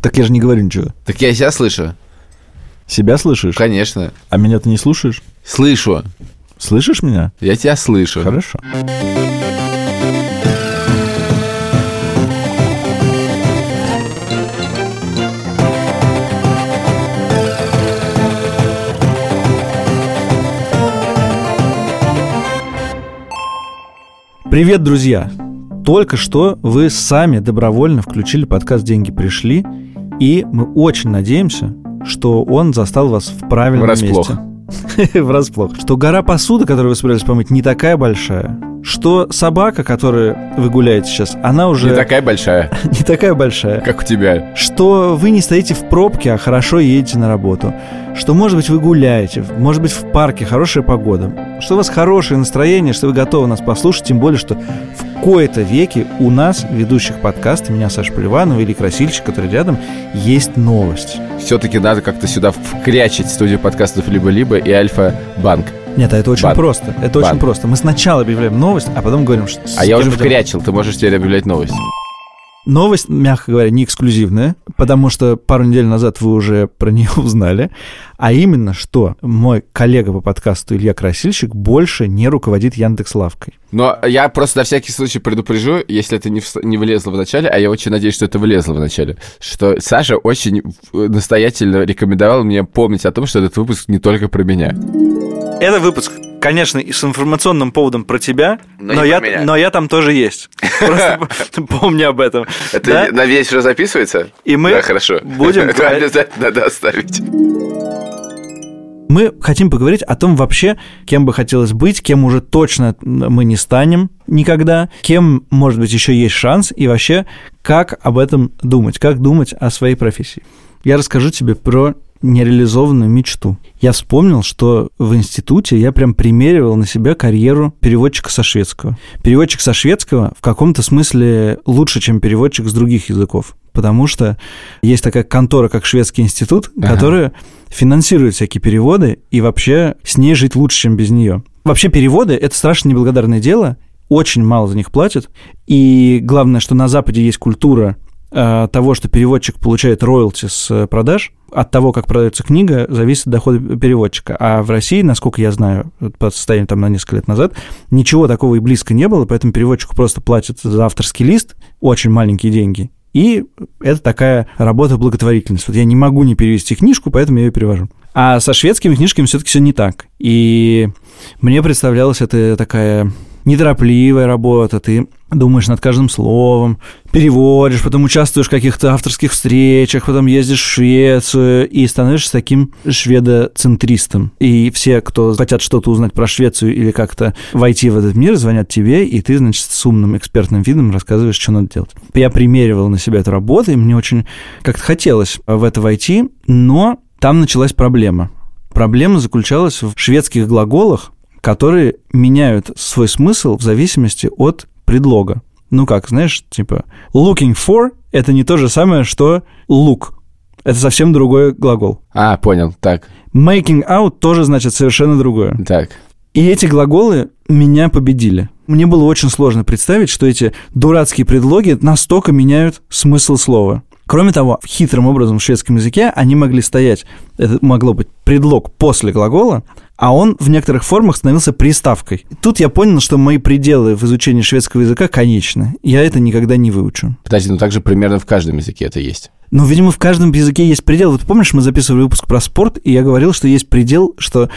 Так я же не говорю ничего. Так я себя слышу. Себя слышишь? Конечно. А меня ты не слушаешь? Слышу. Слышишь меня? Я тебя слышу. Хорошо. Привет, друзья! Только что вы сами добровольно включили подкаст «Деньги пришли», и мы очень надеемся, что он застал вас в правильном Врасплох. месте. Врасплох. Что гора посуды, которую вы собирались помыть, не такая большая. Что собака, которую вы гуляете сейчас, она уже Не такая большая, не такая большая. как у тебя. Что вы не стоите в пробке, а хорошо едете на работу. Что, может быть, вы гуляете, может быть, в парке хорошая погода. Что у вас хорошее настроение, что вы готовы нас послушать, тем более, что в кои-то веки у нас, ведущих подкаста, меня, Саша Поливанова или Красильщик, который рядом, есть новость. Все-таки надо как-то сюда вкрячить студию подкастов «Либо-либо» и «Альфа-банк». Нет, а это очень Бан. просто. Это очень Бан. просто. Мы сначала объявляем новость, а потом говорим, что... А я уже идем. вкрячил, ты можешь теперь объявлять новость. Новость, мягко говоря, не эксклюзивная, потому что пару недель назад вы уже про нее узнали, а именно, что мой коллега по подкасту Илья Красильщик больше не руководит Яндекс Лавкой. Но я просто на всякий случай предупрежу, если это не, вс- не влезло в начале, а я очень надеюсь, что это влезло в начале, что Саша очень э, настоятельно рекомендовал мне помнить о том, что этот выпуск не только про меня. Это выпуск, конечно, и с информационным поводом про тебя, Но про я, меня. но я там тоже есть. Просто помни об этом. Да? на весь уже записывается? И мы Да, хорошо. будем Это обязательно надо оставить. Мы хотим поговорить о том вообще, кем бы хотелось быть, кем уже точно мы не станем никогда, кем, может быть, еще есть шанс, и вообще, как об этом думать, как думать о своей профессии. Я расскажу тебе про нереализованную мечту. Я вспомнил, что в институте я прям примеривал на себя карьеру переводчика со шведского. Переводчик со шведского в каком-то смысле лучше, чем переводчик с других языков. Потому что есть такая контора, как Шведский институт, Ага. которая финансирует всякие переводы, и вообще с ней жить лучше, чем без нее. Вообще переводы — это страшно неблагодарное дело, очень мало за них платят, и главное, что на Западе есть культура того, что переводчик получает роялти с э, продаж, от того, как продается книга, зависит доход переводчика. А в России, насколько я знаю, по состоянию там на несколько лет назад, ничего такого и близко не было, поэтому переводчику просто платят за авторский лист очень маленькие деньги. И это такая работа благотворительность. Вот я не могу не перевести книжку, поэтому я ее перевожу. А со шведскими книжками все-таки все не так. И мне представлялась это такая неторопливая работа, ты думаешь над каждым словом, переводишь, потом участвуешь в каких-то авторских встречах, потом ездишь в Швецию и становишься таким шведоцентристом. И все, кто хотят что-то узнать про Швецию или как-то войти в этот мир, звонят тебе, и ты, значит, с умным экспертным видом рассказываешь, что надо делать. Я примеривал на себя эту работу, и мне очень как-то хотелось в это войти, но там началась проблема. Проблема заключалась в шведских глаголах, которые меняют свой смысл в зависимости от предлога. Ну как, знаешь, типа looking for – это не то же самое, что look. Это совсем другой глагол. А, понял. Так, Making out тоже значит совершенно другое. так. И эти глаголы меня победили. Мне было очень сложно представить, что эти дурацкие предлоги настолько меняют смысл слова. Кроме того, хитрым образом в шведском языке они могли стоять, это могло быть предлог после глагола, а он в некоторых формах становился приставкой. Тут я понял, что мои пределы в изучении шведского языка конечны. Я это никогда не выучу. Подожди, ну так же примерно в каждом языке это есть. Но, видимо, в каждом языке есть предел. Вот помнишь, мы записывали выпуск про спорт, и я говорил, что есть предел, что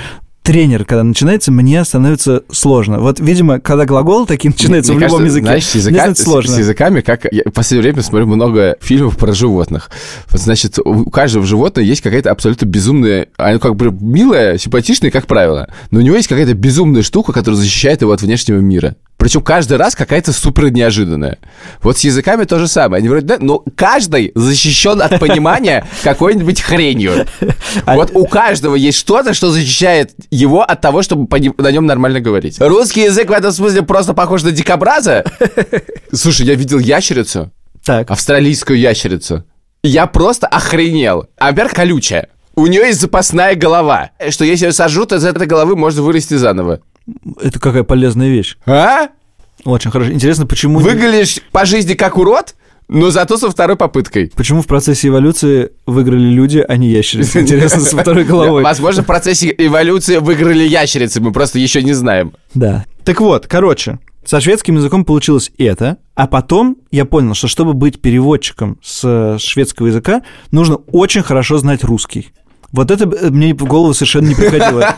тренер, когда начинается, мне становится сложно. Вот, видимо, когда глагол такие начинаются Мне в любом кажется, языке, Знаешь, с, мне языка- становится с- сложно. с языками, как я в последнее время смотрю много фильмов про животных. Вот, значит, у каждого животного есть какая-то абсолютно безумная, оно как бы милая, симпатичная, как правило, но у него есть какая-то безумная штука, которая защищает его от внешнего мира. Причем каждый раз какая-то супер неожиданная. Вот с языками то же самое. Они вроде, да, но каждый защищен от понимания какой-нибудь хренью. А Вот у каждого есть что-то, что защищает его от того, чтобы на нем нормально говорить. Русский язык в этом смысле просто похож на дикобраза. Слушай, я видел ящерицу, Так, австралийскую ящерицу. Я просто охренел. А, во-первых, колючая. У нее есть запасная голова, что если ее сожрут, из этой головы можно вырасти заново. Это какая полезная вещь. А? Очень хорошо. Интересно, почему... не- Выглядишь по жизни как урод, Но зато со второй попыткой. Почему в процессе эволюции выиграли люди, а не ящерицы? Интересно, со второй головой. Возможно, в процессе эволюции выиграли ящерицы, мы просто еще не знаем. Да. Так вот, короче, со шведским языком получилось это, а потом я понял, что чтобы быть переводчиком с шведского языка, нужно очень хорошо знать русский. Вот это мне в голову совершенно не приходило.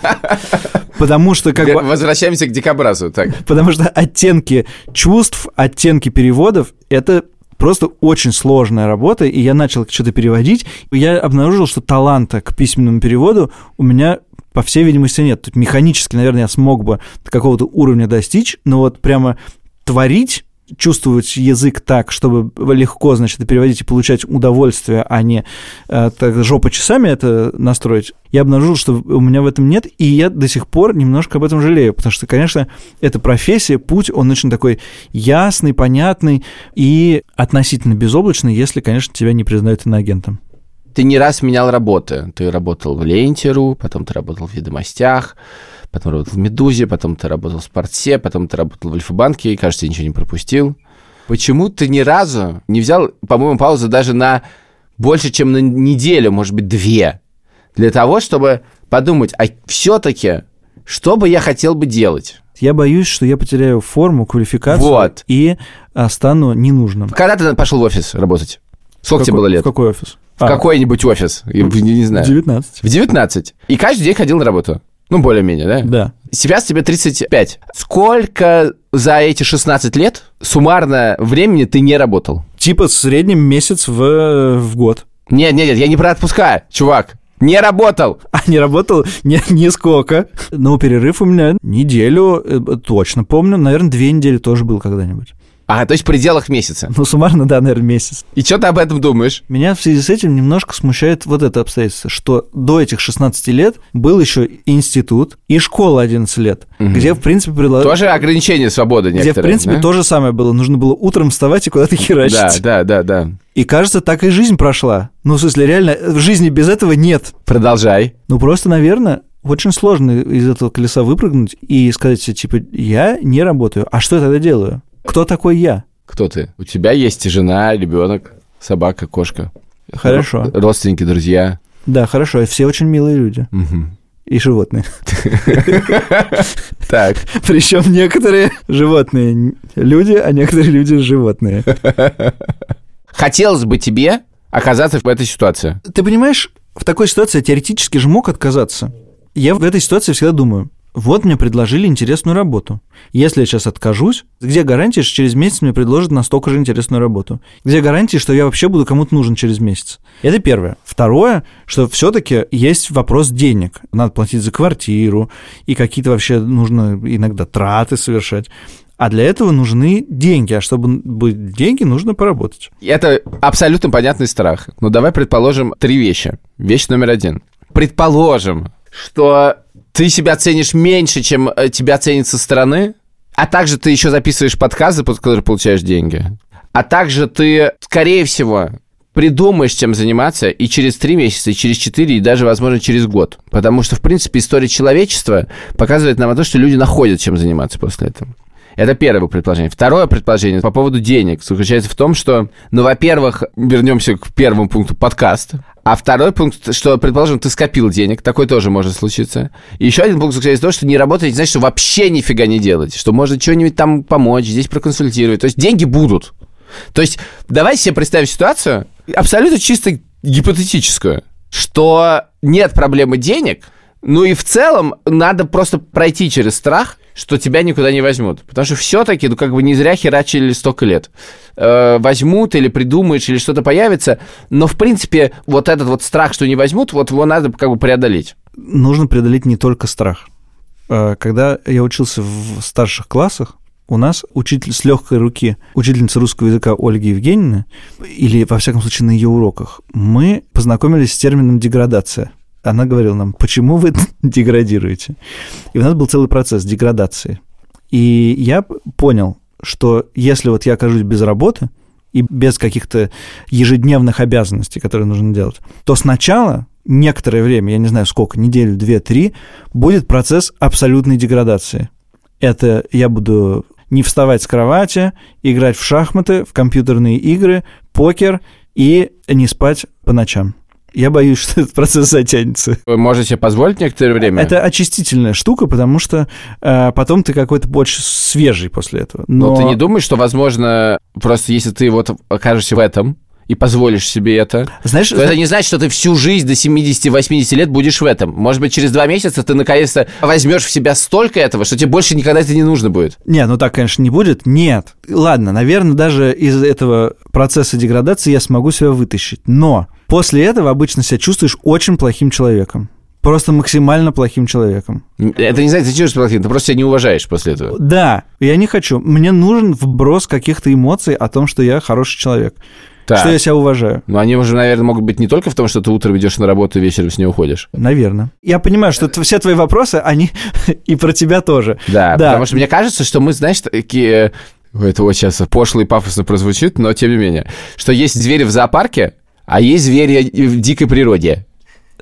Потому что как бы... Возвращаемся к дикобразу, так. Потому что оттенки чувств, оттенки переводов — это просто очень сложная работа, и я начал что-то переводить. Я обнаружил, что таланта к письменному переводу у меня по всей видимости, нет. Тут механически, наверное, я смог бы какого-то уровня достичь, но вот прямо творить чувствовать язык так, чтобы легко, значит, переводить и получать удовольствие, а не э, так, жопа часами это настроить, я обнаружил, что у меня в этом нет, и я до сих пор немножко об этом жалею, потому что, конечно, эта профессия, путь, он очень такой ясный, понятный и относительно безоблачный, если, конечно, тебя не признают иноагентом. Ты не раз менял работы. Ты работал в Ленте.ру, потом ты работал в «Ведомостях», потом работал в «Медузе», потом ты работал в «Спортсе», потом ты работал в «Альфа-банке», и, кажется, ничего не пропустил. Почему ты ни разу не взял, по-моему, паузу даже на больше, чем на неделю, может быть, две, для того, чтобы подумать, а все-таки, что бы я хотел бы делать? Я боюсь, что я потеряю форму, квалификацию вот. и стану ненужным. Когда ты пошел в офис работать? Сколько в тебе было лет? В какой офис? В а. какой-нибудь офис, я не знаю. В 19. В 19. И каждый день ходил на работу. Ну, более-менее, да? Да. Сейчас тебе 35. Сколько за эти 16 лет суммарно времени ты не работал? Типа в среднем месяц в, в год. Нет, нет, нет, я не про отпуска, чувак. Не работал. А не работал не, нисколько. Но перерыв у меня неделю, э, точно помню. Наверное, две недели тоже был когда-нибудь. А, то есть в пределах месяца. Ну, суммарно, да, наверное, месяц. И что ты об этом думаешь? Меня в связи с этим немножко смущает вот это обстоятельство, что до этих 16 лет был еще институт и школа 11 лет, угу. где, в принципе, предлагали... Тоже ограничение свободы некоторые, Где, в принципе, да? то же самое было. Нужно было утром вставать и куда-то херачить. Да, да, да, да. И кажется, так и жизнь прошла. Ну, в смысле, реально, в жизни без этого нет. Продолжай. Ну, просто, наверное, очень сложно из этого колеса выпрыгнуть и сказать себе, типа, я не работаю. А что я тогда делаю? Кто такой я? Кто ты? У тебя есть жена, ребенок, собака, кошка. Хорошо. Родственники, друзья. Да, хорошо. Все очень милые люди. Угу. И животные. Так. Причем некоторые животные люди, а некоторые люди животные. Хотелось бы тебе оказаться в этой ситуации. Ты понимаешь, в такой ситуации я теоретически же мог отказаться. Я в этой ситуации всегда думаю, вот мне предложили интересную работу. Если я сейчас откажусь, где гарантия, что через месяц мне предложат настолько же интересную работу? Где гарантия, что я вообще буду кому-то нужен через месяц? Это первое. Второе, что все-таки есть вопрос денег. Надо платить за квартиру, и какие-то вообще нужно иногда траты совершать. А для этого нужны деньги. А чтобы быть деньги, нужно поработать. Это абсолютно понятный страх. Но давай предположим три вещи. Вещь номер один. Предположим, что ты себя ценишь меньше, чем э, тебя ценят со стороны, а также ты еще записываешь подкасты, под которые получаешь деньги. А также ты, скорее всего, придумаешь, чем заниматься и через три месяца, и через четыре, и даже, возможно, через год. Потому что, в принципе, история человечества показывает нам то, что люди находят, чем заниматься после этого. Это первое предположение. Второе предположение по поводу денег заключается в том, что, ну, во-первых, вернемся к первому пункту подкаст. А второй пункт, что, предположим, ты скопил денег, такой тоже может случиться. И еще один пункт заключается в том, что не работать, значит, что вообще нифига не делать, что можно что-нибудь там помочь, здесь проконсультировать. То есть деньги будут. То есть давай себе представим ситуацию, абсолютно чисто гипотетическую, что нет проблемы денег, ну и в целом надо просто пройти через страх, что тебя никуда не возьмут. Потому что все-таки, ну, как бы не зря херачили столько лет. Э, возьмут или придумаешь, или что-то появится. Но, в принципе, вот этот вот страх, что не возьмут, вот его надо как бы преодолеть. Нужно преодолеть не только страх. Э, когда я учился в старших классах, у нас учитель с легкой руки, учительница русского языка Ольга Евгеньевна, или, во всяком случае, на ее уроках, мы познакомились с термином «деградация» она говорила нам, почему вы деградируете? И у нас был целый процесс деградации. И я понял, что если вот я окажусь без работы и без каких-то ежедневных обязанностей, которые нужно делать, то сначала некоторое время, я не знаю сколько, неделю, две, три, будет процесс абсолютной деградации. Это я буду не вставать с кровати, играть в шахматы, в компьютерные игры, покер и не спать по ночам. Я боюсь, что этот процесс затянется. Вы можете себе позволить некоторое время? Это очистительная штука, потому что э, потом ты какой-то больше свежий после этого. Но... Но ты не думаешь, что, возможно, просто если ты вот окажешься в этом, и позволишь себе это, знаешь, то это не значит, что ты всю жизнь до 70-80 лет будешь в этом. Может быть, через два месяца ты наконец-то возьмешь в себя столько этого, что тебе больше никогда это не нужно будет. Нет, ну так, конечно, не будет. Нет. Ладно, наверное, даже из этого процесса деградации я смогу себя вытащить. Но после этого обычно себя чувствуешь очень плохим человеком. Просто максимально плохим человеком. Это не значит, ты чувствуешь плохим, ты просто себя не уважаешь после этого. Да, я не хочу. Мне нужен вброс каких-то эмоций о том, что я хороший человек. Так. Что я себя уважаю. Ну, они уже, наверное, могут быть не только в том, что ты утром идешь на работу и вечером с ней уходишь. Наверное. Я понимаю, что все твои вопросы, они и про тебя тоже. Да, Да. потому что мне кажется, что мы, знаешь, такие... Ой, Это вот сейчас пошло и пафосно прозвучит, но тем не менее. Что есть звери в зоопарке, а есть звери в дикой природе.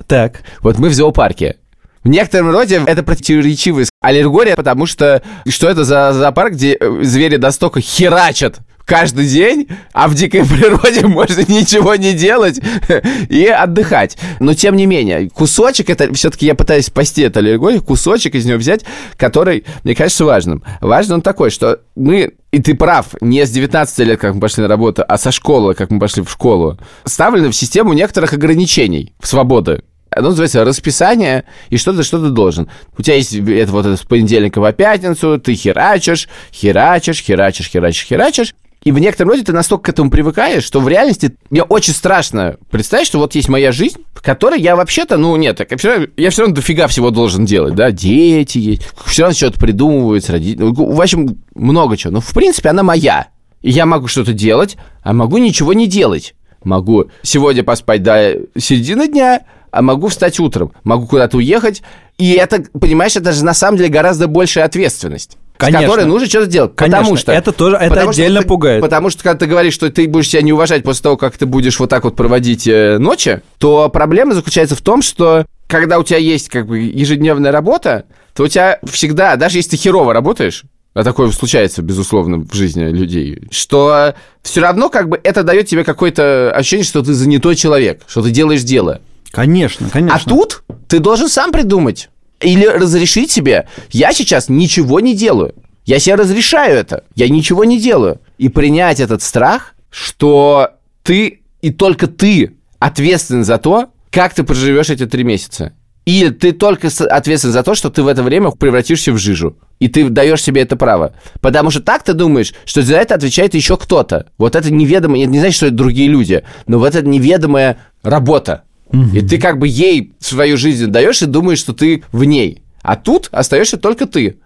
Так. Вот мы в зоопарке. В некотором роде это противоречивая аллергория, потому что что это за зоопарк, где э, звери настолько херачат каждый день, а в дикой природе можно ничего не делать и отдыхать. Но тем не менее, кусочек, это все-таки я пытаюсь спасти эту аллергорию, кусочек из него взять, который, мне кажется, важным. Важно он такой, что мы и ты прав, не с 19 лет, как мы пошли на работу, а со школы, как мы пошли в школу, ставлены в систему некоторых ограничений в свободы. Оно называется расписание, и что ты, что ты должен. У тебя есть это вот это с понедельника по пятницу, ты херачишь, херачишь, херачишь, херачишь, херачишь. И в некотором роде ты настолько к этому привыкаешь, что в реальности мне очень страшно представить, что вот есть моя жизнь, в которой я вообще-то, ну нет, так я все равно, я все равно дофига всего должен делать, да, дети есть, все равно что-то придумываются, родители, в общем, много чего. Но в принципе она моя. И я могу что-то делать, а могу ничего не делать. Могу сегодня поспать до середины дня, а могу встать утром, могу куда-то уехать. И это, понимаешь, это же на самом деле гораздо большая ответственность. Конечно. С которой нужно что-то делать. Конечно, потому что... это тоже- это потому что отдельно ты- пугает. Потому что, когда ты говоришь, что ты будешь себя не уважать после того, как ты будешь вот так вот проводить э, ночи, то проблема заключается в том, что когда у тебя есть как бы ежедневная работа, то у тебя всегда, даже если ты херово работаешь, а такое случается, безусловно, в жизни людей, что все равно как бы это дает тебе какое-то ощущение, что ты занятой человек, что ты делаешь дело. Конечно, конечно. А тут ты должен сам придумать. Или разрешить себе, я сейчас ничего не делаю. Я себе разрешаю это. Я ничего не делаю. И принять этот страх, что ты и только ты ответственен за то, как ты проживешь эти три месяца. И ты только ответственен за то, что ты в это время превратишься в жижу. И ты даешь себе это право. Потому что так ты думаешь, что за это отвечает еще кто-то. Вот это неведомое, не значит, что это другие люди, но вот это неведомая работа. И ты как бы ей свою жизнь даешь и думаешь, что ты в ней. А тут остаешься только ты.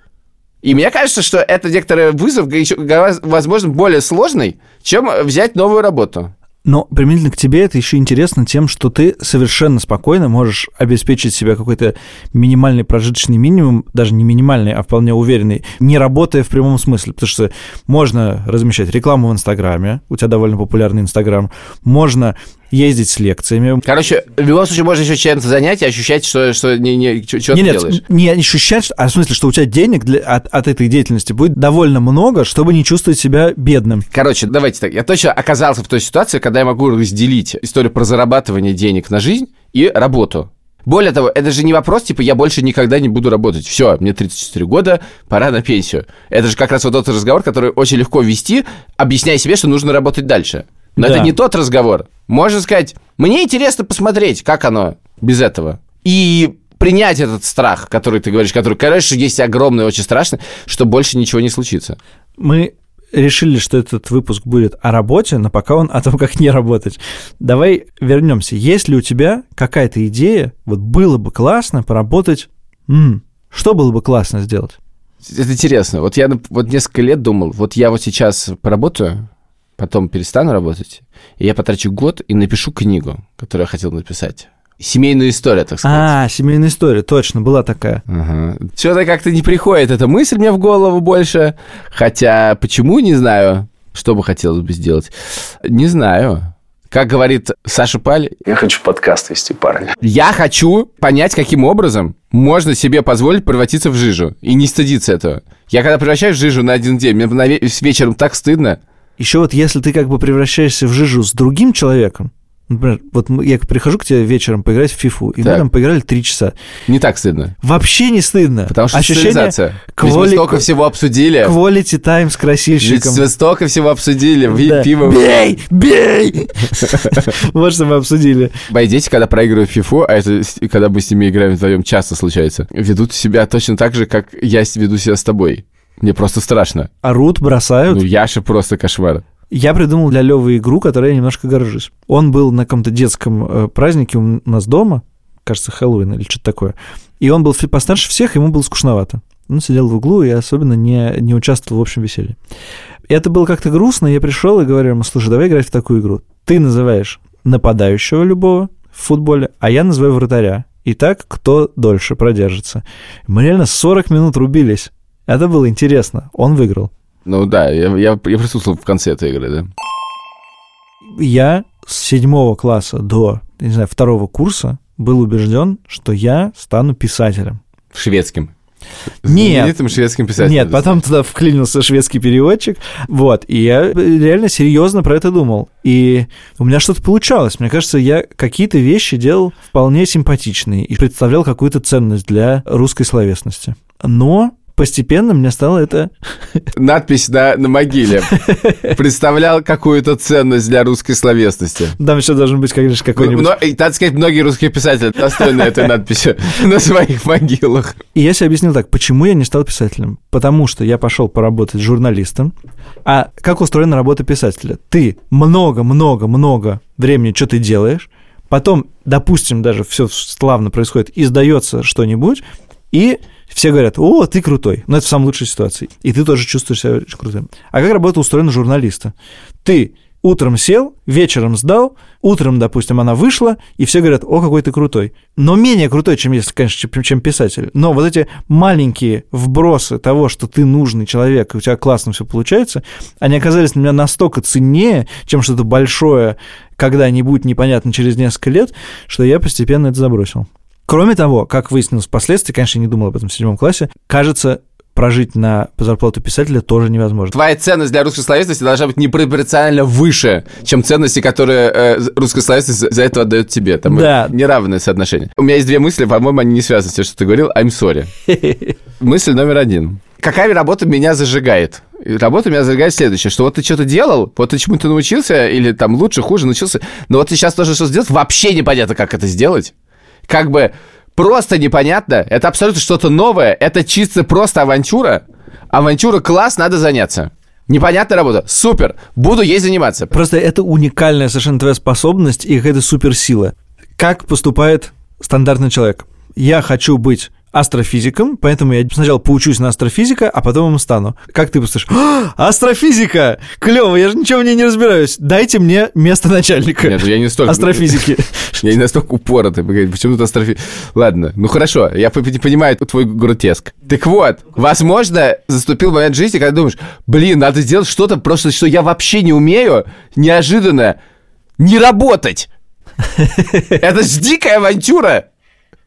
И мне кажется, что это некоторый вызов, возможно, более сложный, чем взять новую работу. Но применительно к тебе это еще интересно тем, что ты совершенно спокойно можешь обеспечить себе какой-то минимальный прожиточный минимум, даже не минимальный, а вполне уверенный, не работая в прямом смысле. Потому что можно размещать рекламу в Инстаграме, у тебя довольно популярный Инстаграм, можно ездить с лекциями. Короче, в любом случае можно еще чем-то занять и ощущать, что, что не, не, что, что Не, ты нет, делаешь. не ощущать, а в смысле, что у тебя денег для, от, от этой деятельности будет довольно много, чтобы не чувствовать себя бедным. Короче, давайте так. Я точно оказался в той ситуации, когда я могу разделить историю про зарабатывание денег на жизнь и работу. Более того, это же не вопрос, типа, я больше никогда не буду работать. Все, мне 34 года, пора на пенсию. Это же как раз вот тот разговор, который очень легко вести, объясняя себе, что нужно работать дальше. Но Да. это не тот разговор. Можно сказать, мне интересно посмотреть, как оно без этого. И принять этот страх, который ты говоришь, который, конечно, есть огромный, очень страшный, что больше ничего не случится. Мы решили, что этот выпуск будет о работе, но пока он о том, как не работать. Давай вернемся. Есть ли у тебя какая-то идея, вот было бы классно поработать, м, что было бы классно сделать? Это интересно. Вот я вот несколько лет думал, вот я вот сейчас поработаю, потом перестану работать, и я потрачу год и напишу книгу, которую я хотел написать. Семейную историю, так сказать. А, семейная история, точно, была такая. Ага. Что-то как-то не приходит эта мысль мне в голову больше. Хотя почему, не знаю. Что бы хотелось бы сделать? Не знаю. Как говорит Саша Паль, Я хочу подкаст вести, парни. я хочу понять, каким образом можно себе позволить превратиться в жижу и не стыдиться этого. Я когда превращаюсь в жижу на один день, мне вечером так стыдно. Еще вот если ты как бы превращаешься в жижу с другим человеком, Например, вот я прихожу к тебе вечером поиграть в фифу, и так. мы там поиграли три часа. Не так стыдно. Вообще не стыдно. Потому что Ощущение квали... мы столько всего обсудили. Quality time с красильщиком. Ведь мы столько всего обсудили. Да. Пиво. Бей! Бей! Вот что мы обсудили. Мои дети, когда проигрывают фифу, а это когда мы с ними играем вдвоем, часто случается, ведут себя точно так же, как я веду себя с тобой. Мне просто страшно. Орут, бросают. Ну, Яша просто кошмар. Я придумал для Левы игру, которой я немножко горжусь. Он был на каком-то детском э, празднике у нас дома, кажется, Хэллоуин или что-то такое. И он был постарше всех, ему было скучновато. Он сидел в углу и особенно не, не участвовал в общем веселье. И это было как-то грустно, я пришел и говорю ему, слушай, давай играть в такую игру. Ты называешь нападающего любого в футболе, а я называю вратаря. И так, кто дольше продержится. Мы реально 40 минут рубились. Это было интересно. Он выиграл. Ну да, я, я, я присутствовал в конце этой игры, да. Я с седьмого класса до, не знаю, второго курса был убежден, что я стану писателем. Шведским. Нет. шведским писателем. Нет, потом туда вклинился шведский переводчик. Вот, и я реально серьезно про это думал. И у меня что-то получалось. Мне кажется, я какие-то вещи делал вполне симпатичные и представлял какую-то ценность для русской словесности. Но постепенно мне стало это... Надпись на, на могиле. Представлял какую-то ценность для русской словесности. Там еще должен быть, конечно, какой-нибудь... Но, надо сказать, многие русские писатели достойны этой надписи на своих могилах. И я себе объяснил так, почему я не стал писателем. Потому что я пошел поработать журналистом. А как устроена работа писателя? Ты много-много-много времени что ты делаешь, потом, допустим, даже все славно происходит, издается что-нибудь, и все говорят, о, ты крутой. Но это в самой лучшей ситуации. И ты тоже чувствуешь себя очень крутым. А как работа устроена журналиста? Ты утром сел, вечером сдал, утром, допустим, она вышла, и все говорят, о, какой ты крутой. Но менее крутой, чем, если, конечно, чем писатель. Но вот эти маленькие вбросы того, что ты нужный человек, и у тебя классно все получается, они оказались для меня настолько ценнее, чем что-то большое когда-нибудь, непонятно, через несколько лет, что я постепенно это забросил. Кроме того, как выяснилось впоследствии, конечно, я не думал об этом в седьмом классе, кажется, прожить на зарплату писателя тоже невозможно. Твоя ценность для русской словесности должна быть непропорционально выше, чем ценности, которые э, русская словесность за это отдает тебе. Там да. неравное соотношение. У меня есть две мысли, по-моему, они не связаны с тем, что ты говорил. I'm sorry. Мысль номер один. Какая работа меня зажигает? работа меня зажигает следующее, что вот ты что-то делал, вот ты чему-то научился, или там лучше, хуже научился, но вот ты сейчас тоже что сделать, вообще непонятно, как это сделать как бы просто непонятно. Это абсолютно что-то новое. Это чисто просто авантюра. Авантюра класс, надо заняться. Непонятная работа. Супер. Буду ей заниматься. Просто это уникальная совершенно твоя способность и какая-то суперсила. Как поступает стандартный человек? Я хочу быть астрофизиком, поэтому я сначала поучусь на астрофизика, а потом им стану. Как ты послушаешь? «А, астрофизика! Клево, я же ничего в ней не разбираюсь. Дайте мне место начальника. Нет, я не настолько... Астрофизики. Я не настолько упоротый. Почему тут астрофизика? Ладно, ну хорошо, я понимаю твой гротеск. Так вот, возможно, заступил момент жизни, когда думаешь, блин, надо сделать что-то просто, что я вообще не умею, неожиданно не работать. Это ж дикая авантюра.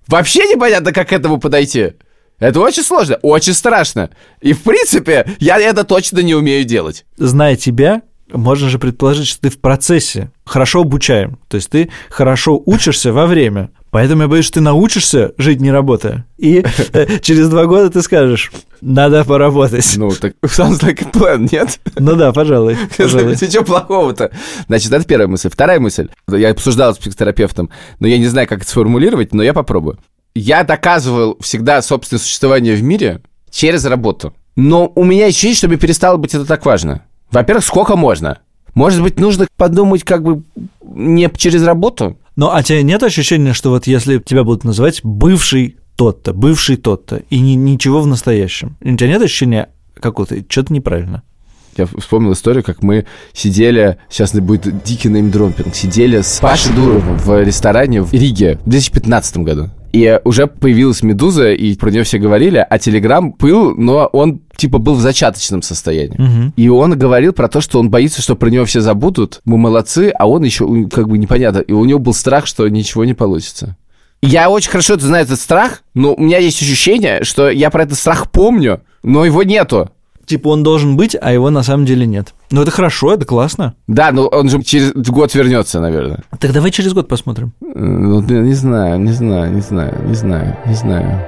Вообще непонятно, как к этому подойти. Это очень сложно, очень страшно. И, в принципе, я это точно не умею делать. Зная тебя, можно же предположить, что ты в процессе хорошо обучаем. То есть ты хорошо учишься во время. Поэтому я боюсь, что ты научишься жить не работая. И э, через два года ты скажешь, надо поработать. Ну, так sounds like a plan, нет? Ну да, пожалуй. пожалуй. Что плохого-то? Значит, это первая мысль. Вторая мысль. Я обсуждал с психотерапевтом, но я не знаю, как это сформулировать, но я попробую. Я доказывал всегда собственное существование в мире через работу. Но у меня ощущение, что мне перестало быть это так важно. Во-первых, сколько можно? Может быть, нужно подумать как бы не через работу? Ну, а тебе нет ощущения, что вот если тебя будут называть бывший тот-то, бывший тот-то, и ни, ничего в настоящем, у тебя нет ощущения какого-то, что-то неправильно? Я вспомнил историю, как мы сидели, сейчас будет дикий неймдропинг, сидели с Пашей Дуровым в ресторане в Риге в 2015 году. И уже появилась «Медуза», и про нее все говорили, а «Телеграм» был, но он типа был в зачаточном состоянии. Угу. И он говорил про то, что он боится, что про него все забудут, мы молодцы, а он еще как бы непонятно. И у него был страх, что ничего не получится. Я очень хорошо это знаю, этот страх, но у меня есть ощущение, что я про этот страх помню, но его нету. Типа он должен быть, а его на самом деле нет. Ну, это хорошо, это классно. Да, но он же через год вернется, наверное. Так давай через год посмотрим. Ну, не знаю, не знаю, не знаю, не знаю, не знаю.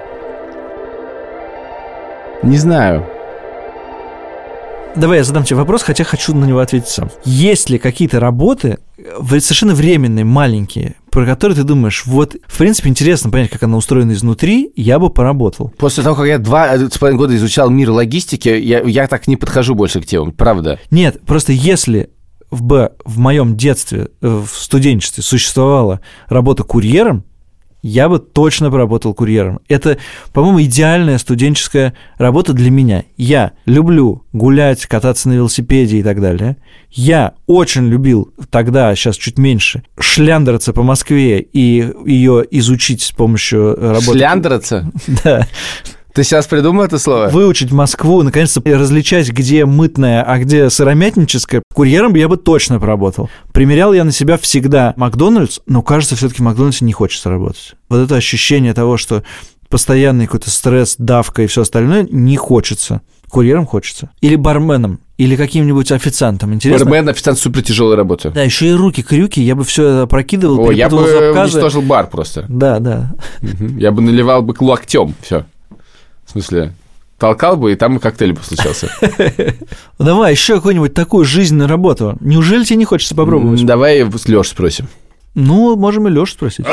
Не знаю. Давай я задам тебе вопрос, хотя хочу на него ответить сам. Есть ли какие-то работы совершенно временные, маленькие, про которые ты думаешь, вот, в принципе, интересно понять, как она устроена изнутри, я бы поработал. После того, как я два с половиной года изучал мир логистики, я, я так не подхожу больше к темам, правда. Нет, просто если в, в моем детстве, э, в студенчестве существовала работа курьером, я бы точно поработал курьером. Это, по-моему, идеальная студенческая работа для меня. Я люблю гулять, кататься на велосипеде и так далее. Я очень любил тогда, а сейчас чуть меньше, шляндериться по Москве и ее изучить с помощью работы. Шляндраться? Да. Ты сейчас придумал это слово? Выучить Москву, наконец-то различать, где мытная, а где сыромятническая. Курьером я бы точно поработал. Примерял я на себя всегда Макдональдс, но, кажется, все-таки в Макдональдсе не хочется работать. Вот это ощущение того, что постоянный какой-то стресс, давка и все остальное не хочется. Курьером хочется. Или барменом, или каким-нибудь официантом. Интересно? Бармен, официант супер тяжелая работа. Да, еще и руки-крюки, я бы все опрокидывал, О, я бы заказы. уничтожил бар просто. Да, да. Я бы наливал бы локтем, все. В смысле, толкал бы, и там и коктейль бы случался. Ну, Давай еще какую-нибудь такую жизненную работу. Неужели тебе не хочется попробовать? Давай с Лёш спросим. Ну, можем и Лешу спросить.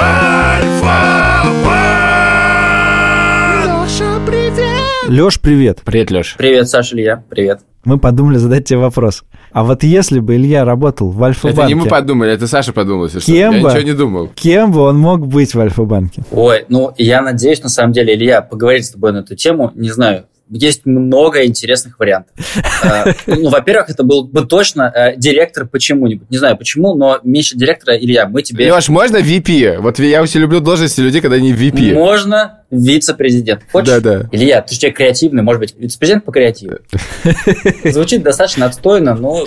Леш, привет. Привет, Лёш. Привет, Саша Илья, привет. Мы подумали задать тебе вопрос. А вот если бы Илья работал в Альфа-банке, Это не мы подумали, это Саша подумал, если что. Кем Я бы? ничего не думал. кем бы он мог быть в Альфа-банке? Ой, ну, я надеюсь, на самом деле, Илья, поговорить с тобой на эту тему, не знаю, есть много интересных вариантов. Э, Ну, во-первых, это был бы точно э, директор почему-нибудь. Не знаю почему, но меньше директора, Илья, мы тебе... Лёш, можно VP? Вот я очень люблю должности людей, когда они VP. Можно вице-президент. Хочешь? Да-да. Илья, ты же человек креативный, может быть, вице-президент по креативу. Звучит достаточно отстойно, но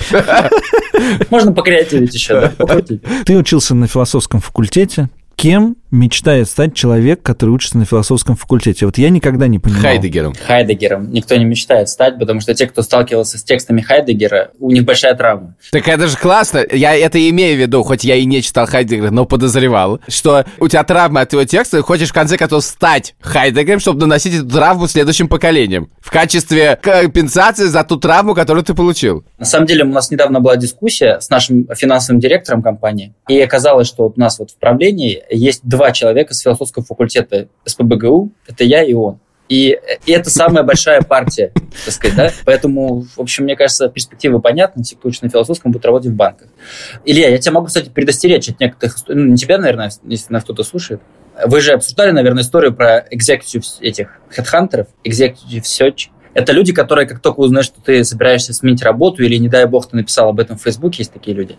можно покреативить еще, да? покрутить. Ты учился на философском факультете. Кем мечтает стать человек, который учится на философском факультете? Вот я никогда не понимал. Хайдегером. Хайдегером никто не мечтает стать, потому что те, кто сталкивался с текстами Хайдегера, у них большая травма. Так это же классно. Я это имею в виду, хоть я и не читал Хайдегера, но подозревал, что у тебя травма от его текста, и хочешь в конце концов стать Хайдегером, чтобы наносить эту травму следующим поколениям. В качестве компенсации за ту травму, которую ты получил. На самом деле у нас недавно была дискуссия с нашим финансовым директором компании, и оказалось, что у нас вот в правлении есть два человека с философского факультета СПБГУ, это я и он. И, и это самая большая партия, так сказать, да? Поэтому, в общем, мне кажется, перспективы понятны. Кто учится на философском, работать в банках. Илья, я тебя могу, кстати, предостеречь от некоторых... Ну, не тебя, наверное, если нас кто-то слушает. Вы же обсуждали, наверное, историю про executive этих хедхантеров, executive search. Это люди, которые, как только узнают, что ты собираешься сменить работу, или, не дай бог, ты написал об этом в Фейсбуке, есть такие люди,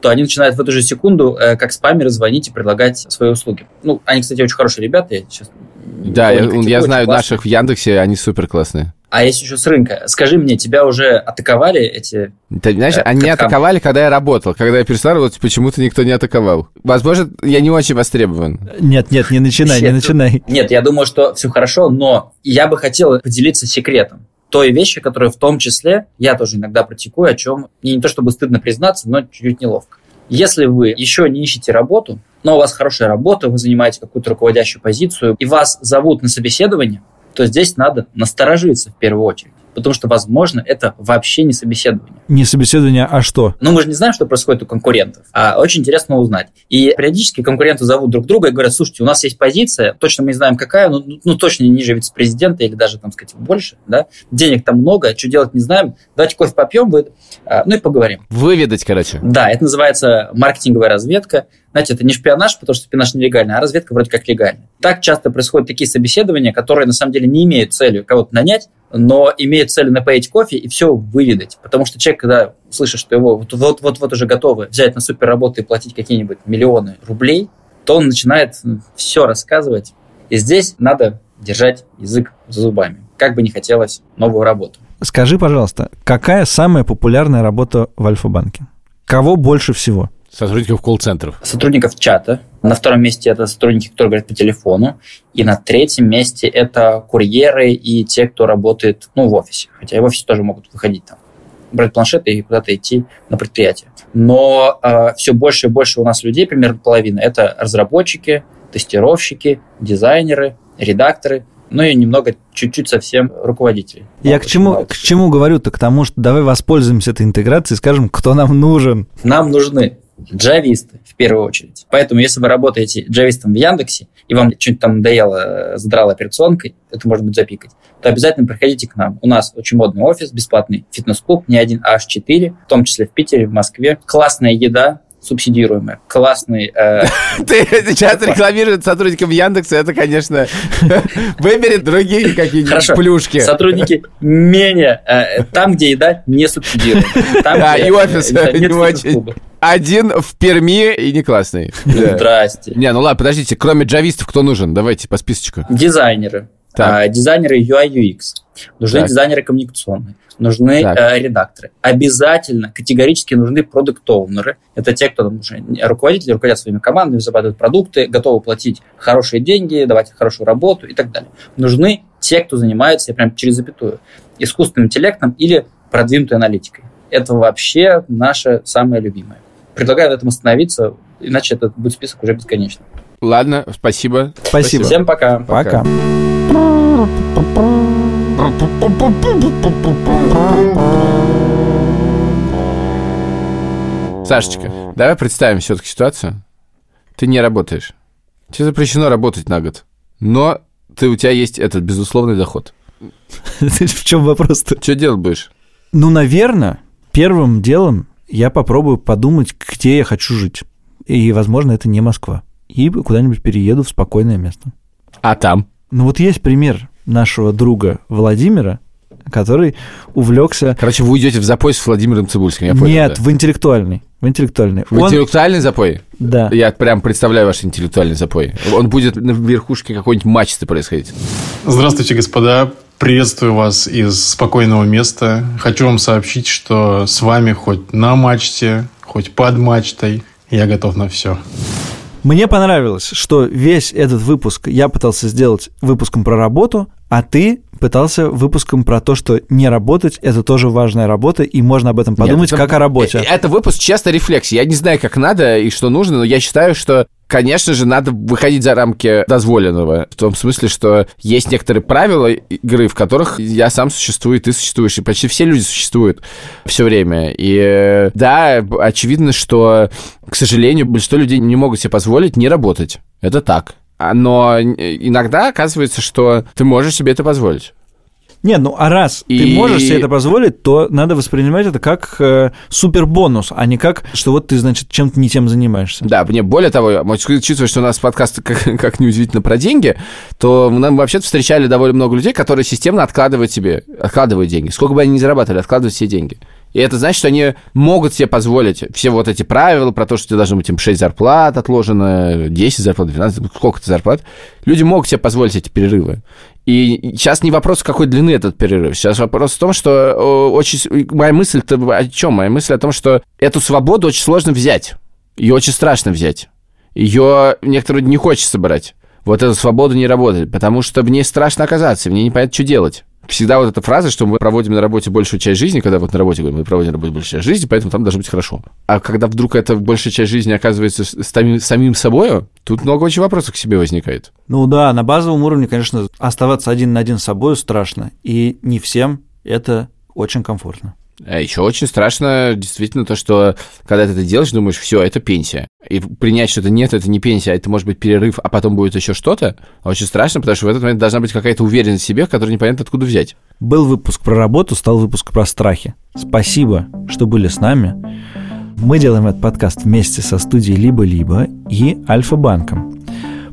то они начинают в эту же секунду, э, как спамеры, звонить и предлагать свои услуги. Ну, они, кстати, очень хорошие ребята, я сейчас... Да, я, я знаю классные. наших в Яндексе, они супер классные. А есть еще с рынка. Скажи мне, тебя уже атаковали эти... Ты знаешь, Э, они атаковали, когда я работал. Когда я перестал работать, почему-то никто не атаковал. Возможно, я не очень востребован. Нет, нет, не начинай, не начинай. Нет, я думаю, что все хорошо, но я бы хотел поделиться секретом той вещи, которые в том числе я тоже иногда практикую, о чем мне не то чтобы стыдно признаться, но чуть-чуть неловко. Если вы еще не ищете работу, но у вас хорошая работа, вы занимаете какую-то руководящую позицию, и вас зовут на собеседование, то здесь надо насторожиться в первую очередь. Потому что, возможно, это вообще не собеседование. Не собеседование, а что? Но мы же не знаем, что происходит у конкурентов. А очень интересно узнать. И периодически конкуренты зовут друг друга и говорят, слушайте, у нас есть позиция, точно мы не знаем какая, но ну, точно не ниже вице-президента или даже, там сказать, больше. Да? Денег там много, что делать не знаем. Давайте кофе попьем, вы... а, ну и поговорим. Выведать, короче. Да, это называется маркетинговая разведка. Знаете, это не шпионаж, потому что шпионаж нелегальный, а разведка вроде как легальная. Так часто происходят такие собеседования, которые на самом деле не имеют целью кого-то нанять, но имеют целью напоить кофе и все выведать. Потому что человек, когда слышит, что его вот-вот уже готовы взять на супер работу и платить какие-нибудь миллионы рублей, то он начинает все рассказывать. И здесь надо держать язык за зубами, как бы не хотелось новую работу. Скажи, пожалуйста, какая самая популярная работа в Альфа-банке? Кого больше всего? Сотрудников колл-центров. Сотрудников чата. На втором месте это сотрудники, которые говорят по телефону. И на третьем месте это курьеры и те, кто работает ну, в офисе. Хотя и в офисе тоже могут выходить там брать планшет и куда-то идти на предприятие. Но э, все больше и больше у нас людей, примерно половина, это разработчики, тестировщики, дизайнеры, редакторы, ну и немного, чуть-чуть совсем руководителей. Я к чему, к чему говорю-то? К тому, что давай воспользуемся этой интеграцией и скажем, кто нам нужен. Нам нужны джависты в первую очередь. Поэтому, если вы работаете джавистом в Яндексе, и вам что-нибудь там надоело, задрало операционкой, это может быть запикать, то обязательно приходите к нам. У нас очень модный офис, бесплатный фитнес-клуб, не один, а аж 4, в том числе в Питере, в Москве. Классная еда, субсидируемая. Классный... Э, Ты сейчас рекламируешь сотрудникам Яндекса, это, конечно, выберет другие какие-нибудь плюшки. сотрудники менее... Э, там, где еда не субсидируемая. Да, и офис не очень. Один в Перми и не классный. Здрасте. Не, ну ладно, подождите, кроме джавистов кто нужен? Давайте по списочку. Дизайнеры. Так. А, дизайнеры UI UX. Нужны Так. дизайнеры коммуникационные. Нужны Так. э, редакторы. Обязательно, категорически нужны продукт-оунеры. Это те, кто там, уже руководители, руководят своими командами, зарабатывают продукты, готовы платить хорошие деньги, давать хорошую работу и так далее. Нужны те, кто занимается, я прям через запятую, искусственным интеллектом или продвинутой аналитикой. Это вообще наше самое любимое. Предлагаю на этом остановиться, иначе это будет список уже бесконечный. Ладно, спасибо. Спасибо. Всем пока. Пока. Сашечка, давай представим все-таки ситуацию. Ты не работаешь. Тебе запрещено работать на год. Но ты, у тебя есть этот безусловный доход. В чем вопрос-то? Что делать будешь? Ну, наверное, первым делом я попробую подумать, где я хочу жить. И, возможно, это не Москва. И куда-нибудь перееду в спокойное место. А там? Ну, вот есть пример нашего друга Владимира, который увлекся... Короче, вы уйдете в запой с Владимиром Цибульским, я понял. Нет, да? в интеллектуальный. В интеллектуальный. В Он- интеллектуальный запой? Да. Я прям представляю ваш интеллектуальный запой. Он будет на верхушке какой-нибудь мачты происходить. Здравствуйте, господа. Приветствую вас из спокойного места. Хочу вам сообщить, что с вами хоть на мачте, хоть под мачтой, я готов на все. Мне понравилось, что весь этот выпуск я пытался сделать выпуском про работу, а ты пытался выпуском про то, что не работать – это тоже важная работа, и можно об этом подумать Нет, это- как о работе. э, Это выпуск честно рефлексии. Я не знаю, как надо и что нужно, но я считаю, что, конечно же, надо выходить за рамки дозволенного. В том смысле, что есть некоторые правила игры, в которых я сам существую, и ты существуешь, и почти все люди существуют все время. И э, да, очевидно, что, к сожалению, большинство людей не могут себе позволить не работать. Это так. А, Но иногда оказывается, что ты можешь себе это позволить. Нет, ну а раз ты И- можешь себе это позволить, то надо воспринимать это как э, супербонус, а не как, что вот ты, значит, чем-то не тем занимаешься. Да, мне более того, учитывая, что у нас подкаст, как, как неудивительно, про деньги, то нам вообще-то встречали довольно много людей, которые системно откладывают себе, откладывают деньги. Сколько бы они ни зарабатывали, откладывают все деньги. И это значит, что они могут себе позволить все вот эти правила про то, что тебе должно быть им 6 зарплат отложено, 10 зарплат, 12, сколько-то зарплат. Люди могут себе позволить эти перерывы. И сейчас не вопрос, какой длины этот перерыв. Сейчас вопрос в том, что очень... Моя мысль-то о чем? Моя мысль о том, что эту свободу очень сложно взять. Ее очень страшно взять. Ее некоторые не хочется брать. Вот эта свобода не работает, потому что в ней страшно оказаться, в ней непонятно, что делать. Всегда вот эта фраза, что мы проводим на работе большую часть жизни, когда вот на работе говорим, мы проводим на работе большую часть жизни, поэтому там должно быть хорошо. А когда вдруг эта большая часть жизни оказывается с самим, самим собой, тут много очень вопросов к себе возникает. Ну да, на базовом уровне, конечно, оставаться один на один с собой страшно, и не всем это очень комфортно. А еще очень страшно действительно то, что когда ты это делаешь, думаешь, все, это пенсия. И принять, что это нет, это не пенсия, а это может быть перерыв, а потом будет еще что-то, очень страшно, потому что в этот момент должна быть какая-то уверенность в себе, которую непонятно откуда взять. Был выпуск про работу, стал выпуск про страхи. Спасибо, что были с нами. Мы делаем этот подкаст вместе со студией «Либо-либо» и Альфа-банком.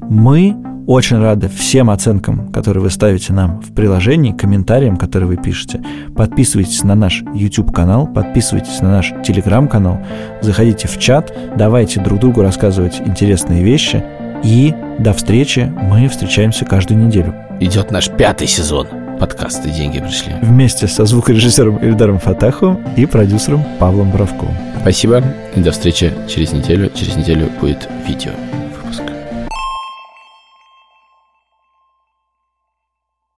Мы очень рады всем оценкам, которые вы ставите нам в приложении, комментариям, которые вы пишете. Подписывайтесь на наш YouTube-канал, подписывайтесь на наш Telegram-канал, заходите в чат, давайте друг другу рассказывать интересные вещи. И до встречи. Мы встречаемся каждую неделю. Идет наш пятый сезон подкаста «Деньги пришли». Вместе со звукорежиссером Ильдаром Фатаховым и продюсером Павлом Боровковым. Спасибо и до встречи через неделю. Через неделю будет видео.